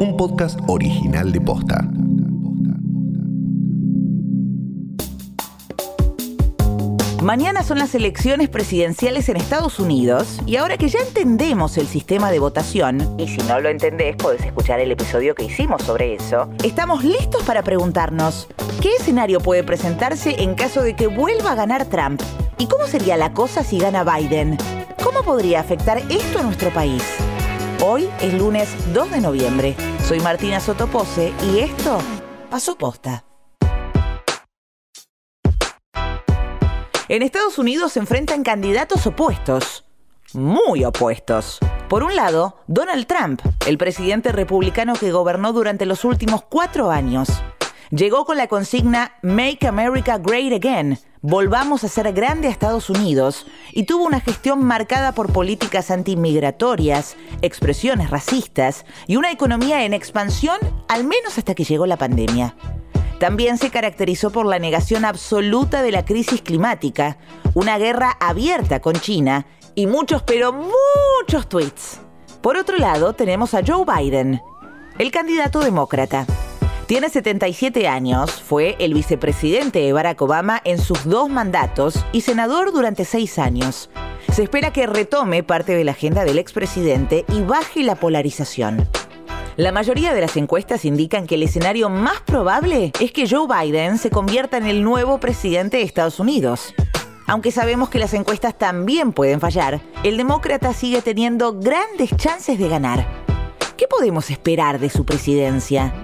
un podcast original de Posta. Mañana son las elecciones presidenciales en Estados Unidos y ahora que ya entendemos el sistema de votación, y si no lo entendés podés escuchar el episodio que hicimos sobre eso, estamos listos para preguntarnos, ¿qué escenario puede presentarse en caso de que vuelva a ganar Trump? ¿Y cómo sería la cosa si gana Biden? ¿Cómo podría afectar esto a nuestro país? Hoy es lunes 2 de noviembre. Soy Martina Sotopose y esto pasó posta. En Estados Unidos se enfrentan candidatos opuestos, muy opuestos. Por un lado, Donald Trump, el presidente republicano que gobernó durante los últimos cuatro años. Llegó con la consigna Make America Great Again, volvamos a ser grande a Estados Unidos, y tuvo una gestión marcada por políticas antimigratorias, expresiones racistas y una economía en expansión al menos hasta que llegó la pandemia. También se caracterizó por la negación absoluta de la crisis climática, una guerra abierta con China y muchos, pero muchos tweets. Por otro lado, tenemos a Joe Biden, el candidato demócrata. Tiene 77 años, fue el vicepresidente de Barack Obama en sus dos mandatos y senador durante seis años. Se espera que retome parte de la agenda del expresidente y baje la polarización. La mayoría de las encuestas indican que el escenario más probable es que Joe Biden se convierta en el nuevo presidente de Estados Unidos. Aunque sabemos que las encuestas también pueden fallar, el demócrata sigue teniendo grandes chances de ganar. ¿Qué podemos esperar de su presidencia?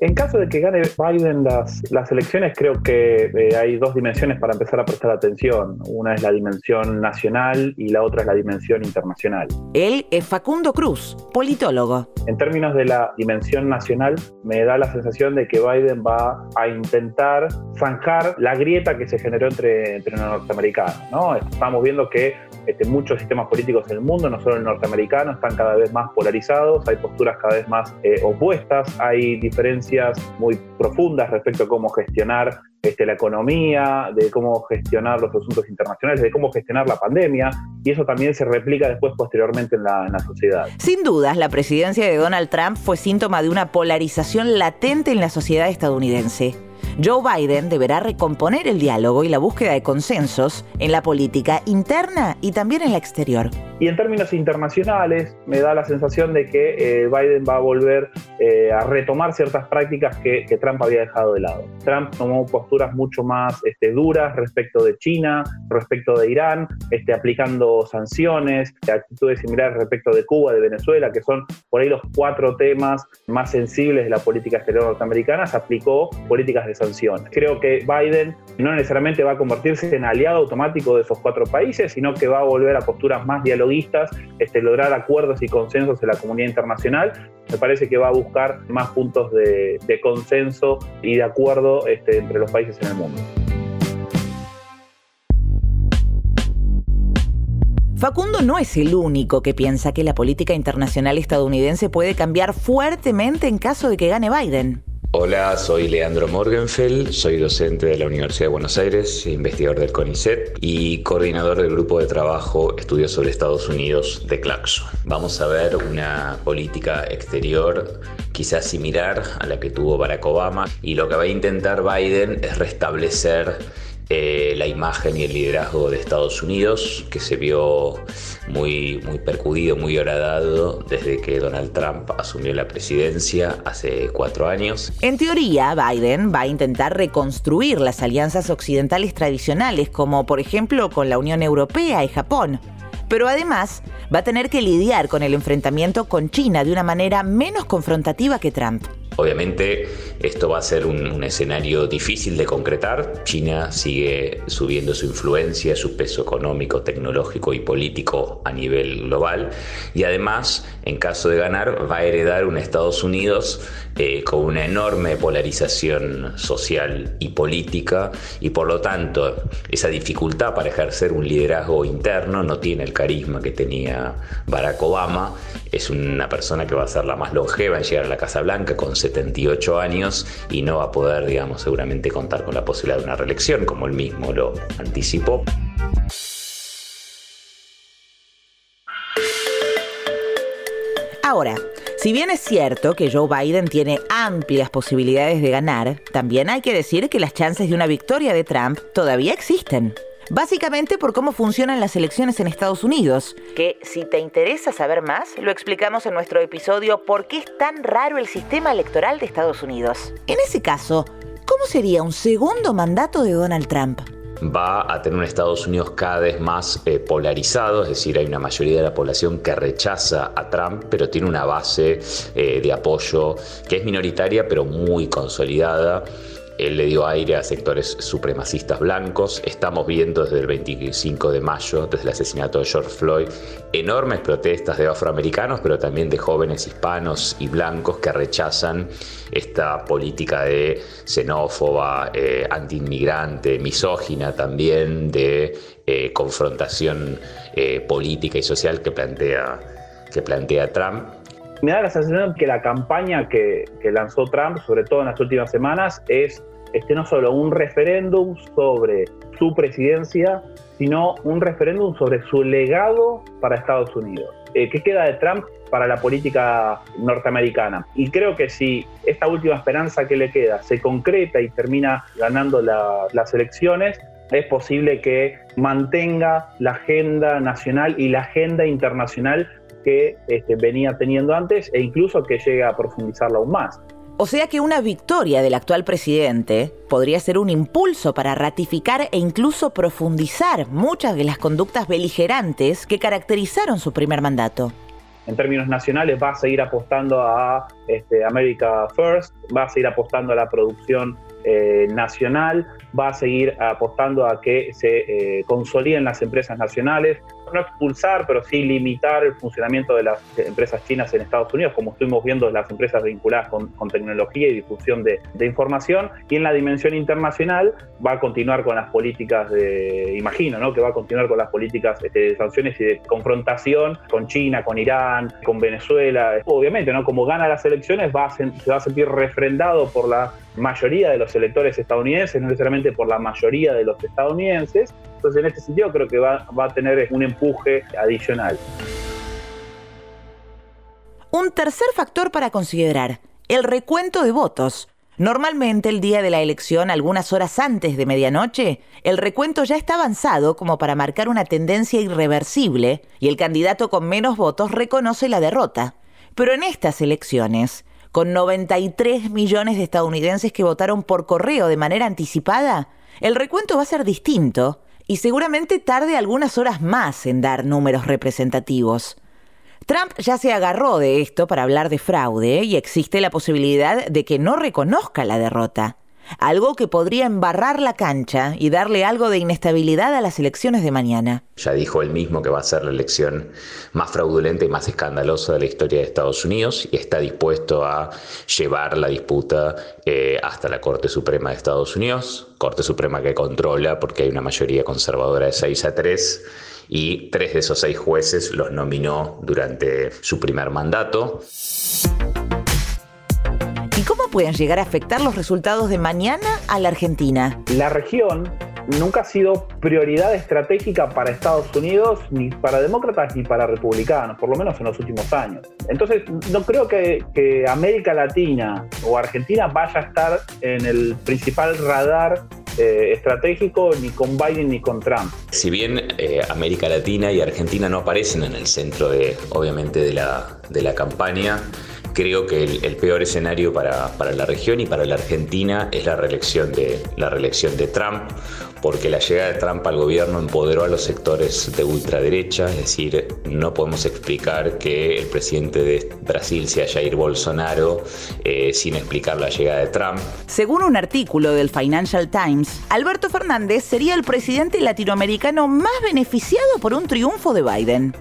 En caso de que gane Biden las, las elecciones, creo que eh, hay dos dimensiones para empezar a prestar atención. Una es la dimensión nacional y la otra es la dimensión internacional. Él es Facundo Cruz, politólogo. En términos de la dimensión nacional, me da la sensación de que Biden va a intentar zanjar la grieta que se generó entre, entre los norteamericanos. ¿no? Estamos viendo que este, muchos sistemas políticos en el mundo, no solo el norteamericano, están cada vez más polarizados, hay posturas cada vez más eh, opuestas, hay diferencias muy profundas respecto a cómo gestionar este, la economía, de cómo gestionar los asuntos internacionales, de cómo gestionar la pandemia, y eso también se replica después posteriormente en la, en la sociedad. Sin dudas, la presidencia de Donald Trump fue síntoma de una polarización latente en la sociedad estadounidense. Joe Biden deberá recomponer el diálogo y la búsqueda de consensos en la política interna y también en la exterior. Y en términos internacionales, me da la sensación de que eh, Biden va a volver eh, a retomar ciertas prácticas que, Trump había dejado de lado. Trump tomó posturas mucho más este, duras respecto de China, respecto de Irán, este, aplicando sanciones, actitudes similares respecto de Cuba, de Venezuela, que son por ahí los cuatro temas más sensibles de la política exterior norteamericana. Se aplicó políticas de sanciones. Creo que Biden no necesariamente va a convertirse en aliado automático de esos cuatro países, sino que va a volver a posturas más este, lograr acuerdos y consensos en la comunidad internacional. Me parece que va a buscar más puntos de, consenso y de acuerdo este, entre los países en el mundo. Facundo no es el único que piensa que la política internacional estadounidense puede cambiar fuertemente en caso de que gane Biden. Hola, soy Leandro Morgenfeld, soy docente de la Universidad de Buenos Aires, investigador del CONICET y coordinador del grupo de trabajo Estudios sobre Estados Unidos de Claxo. Vamos a ver una política exterior quizás similar a la que tuvo Barack Obama y lo que va a intentar Biden es restablecer eh, la imagen y el liderazgo de Estados Unidos, que se vio muy, muy percudido, muy horadado desde que Donald Trump asumió la presidencia hace cuatro años. En teoría, Biden va a intentar reconstruir las alianzas occidentales tradicionales, como por ejemplo con la Unión Europea y Japón. Pero además va a tener que lidiar con el enfrentamiento con China de una manera menos confrontativa que Trump. Obviamente esto va a ser un, escenario difícil de concretar. China sigue subiendo su influencia, su peso económico, tecnológico y político a nivel global. Y además, en caso de ganar, va a heredar un Estados Unidos eh, con una enorme polarización social y política y por lo tanto esa dificultad para ejercer un liderazgo interno no tiene el carisma que tenía Barack Obama. Es una persona que va a ser la más longeva en llegar a la Casa Blanca con 78 años y no va a poder, digamos, seguramente contar con la posibilidad de una reelección, como él mismo lo anticipó. Ahora, si bien es cierto que Joe Biden tiene amplias posibilidades de ganar, también hay que decir que las chances de una victoria de Trump todavía existen. Básicamente por cómo funcionan las elecciones en Estados Unidos, que si te interesa saber más, lo explicamos en nuestro episodio ¿Por qué es tan raro el sistema electoral de Estados Unidos? En ese caso, ¿cómo sería un segundo mandato de Donald Trump? va a tener un Estados Unidos cada vez más eh, polarizado, es decir, hay una mayoría de la población que rechaza a Trump, pero tiene una base eh, de apoyo que es minoritaria, pero muy consolidada. Él le dio aire a sectores supremacistas blancos. Estamos viendo desde el 25 de mayo, desde el asesinato de George Floyd, enormes protestas de afroamericanos, pero también de jóvenes hispanos y blancos que rechazan esta política de xenófoba, eh, antiinmigrante, misógina también, de eh, confrontación eh, política y social que plantea, que plantea Trump me da la sensación que la campaña que, lanzó Trump, sobre todo en las últimas semanas, es este, no solo un referéndum sobre su presidencia, sino un referéndum sobre su legado para Estados Unidos. Eh, ¿Qué queda de Trump para la política norteamericana? Y creo que si esta última esperanza que le queda se concreta y termina ganando las elecciones, es posible que mantenga la agenda nacional y la agenda internacional que este, venía teniendo antes e incluso que llegue a profundizarla aún más. O sea que una victoria del actual presidente podría ser un impulso para ratificar e incluso profundizar muchas de las conductas beligerantes que caracterizaron su primer mandato. En términos nacionales va a seguir apostando a este, America First, va a seguir apostando a la producción eh, nacional, va a seguir apostando a que se eh, consoliden las empresas nacionales, no expulsar, pero sí limitar el funcionamiento de las empresas chinas en Estados Unidos, como estuvimos viendo las empresas vinculadas con, tecnología y difusión de, información. Y en la dimensión internacional va a continuar con las políticas de, imagino, ¿no? que va a continuar con las políticas este, de sanciones y de confrontación con China, con Irán, con Venezuela. Obviamente, ¿no? como gana las elecciones, va se va a sentir refrendado por la mayoría de los electores estadounidenses, no necesariamente por la mayoría de los estadounidenses. Entonces, en este sentido, creo que va, a tener un empuje adicional. Un tercer factor para considerar, el recuento de votos. Normalmente el día de la elección, algunas horas antes de medianoche, el recuento ya está avanzado como para marcar una tendencia irreversible y el candidato con menos votos reconoce la derrota. Pero en estas elecciones, con 93 millones de estadounidenses que votaron por correo de manera anticipada, el recuento va a ser distinto y seguramente tarde algunas horas más en dar números representativos. Trump ya se agarró de esto para hablar de fraude y existe la posibilidad de que no reconozca la derrota algo que podría embarrar la cancha y darle algo de inestabilidad a las elecciones de mañana. Ya dijo él mismo que va a ser la elección más fraudulenta y más escandalosa de la historia de Estados Unidos y está dispuesto a llevar la disputa eh, hasta la Corte Suprema de Estados Unidos, Corte Suprema que controla porque hay una mayoría conservadora de 6 a 3 y tres de esos seis jueces los nominó durante su primer mandato. ¿Y cómo pueden llegar a afectar los resultados de mañana a la Argentina? La región nunca ha sido prioridad estratégica para Estados Unidos, ni para demócratas ni para republicanos, por lo menos en los últimos años. Entonces, no creo que, América Latina o Argentina vaya a estar en el principal radar eh, estratégico ni con Biden ni con Trump. Si bien eh, América Latina y Argentina no aparecen en el centro de, obviamente, de la, de la campaña, creo que el, peor escenario para, la región y para la Argentina es la reelección, de, la reelección de Trump, porque la llegada de Trump al gobierno empoderó a los sectores de ultraderecha, es decir, no podemos explicar que el presidente de Brasil sea Jair Bolsonaro eh, sin explicar la llegada de Trump. Según un artículo del Financial Times, Alberto Fernández sería el presidente latinoamericano más beneficiado por un triunfo de Biden.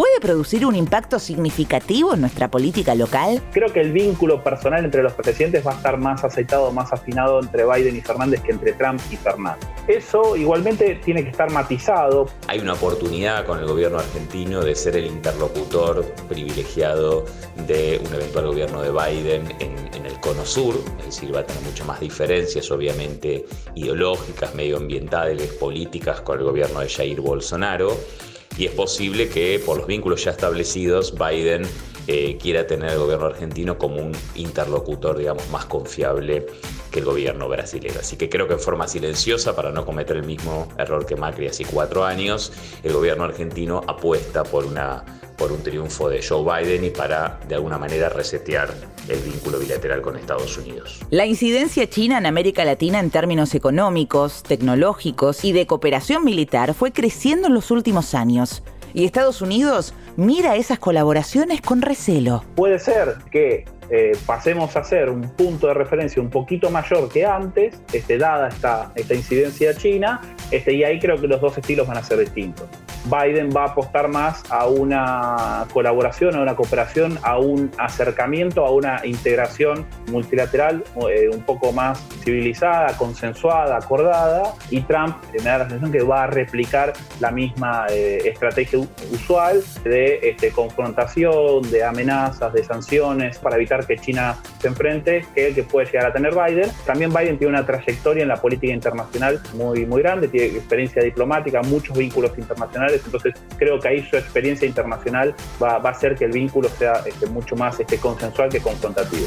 ¿Puede producir un impacto significativo en nuestra política local? Creo que el vínculo personal entre los presidentes va a estar más aceitado, más afinado entre Biden y Fernández que entre Trump y Fernández. Eso igualmente tiene que estar matizado. Hay una oportunidad con el gobierno argentino de ser el interlocutor privilegiado de un eventual gobierno de Biden en, en el cono sur, es decir, va a tener mucho más diferencias, obviamente, ideológicas, medioambientales, políticas con el gobierno de Jair Bolsonaro y es posible que por los vínculos ya establecidos Biden eh, quiera tener el gobierno argentino como un interlocutor, digamos, más confiable que el gobierno brasileño. Así que creo que en forma silenciosa, para no cometer el mismo error que Macri hace cuatro años, el gobierno argentino apuesta por, una, por un triunfo de Joe Biden y para, de alguna manera, resetear el vínculo bilateral con Estados Unidos. La incidencia china en América Latina en términos económicos, tecnológicos y de cooperación militar fue creciendo en los últimos años. Y Estados Unidos mira esas colaboraciones con recelo. Puede ser que eh, pasemos a ser un punto de referencia un poquito mayor que antes, este, dada esta, esta incidencia china, este, y ahí creo que los dos estilos van a ser distintos. Biden va a apostar más a una colaboración, a una cooperación, a un acercamiento, a una integración multilateral eh, un poco más civilizada, consensuada, acordada, y Trump me da la sensación que va a replicar la misma eh, estrategia usual de este, confrontación, de amenazas, de sanciones para evitar que China se enfrente, que el que puede llegar a tener Biden. También Biden tiene una trayectoria en la política internacional muy, muy grande, tiene experiencia diplomática, muchos vínculos internacionales, entonces creo que ahí su experiencia internacional va, a hacer que el vínculo sea este, mucho más este, consensual que confrontativo.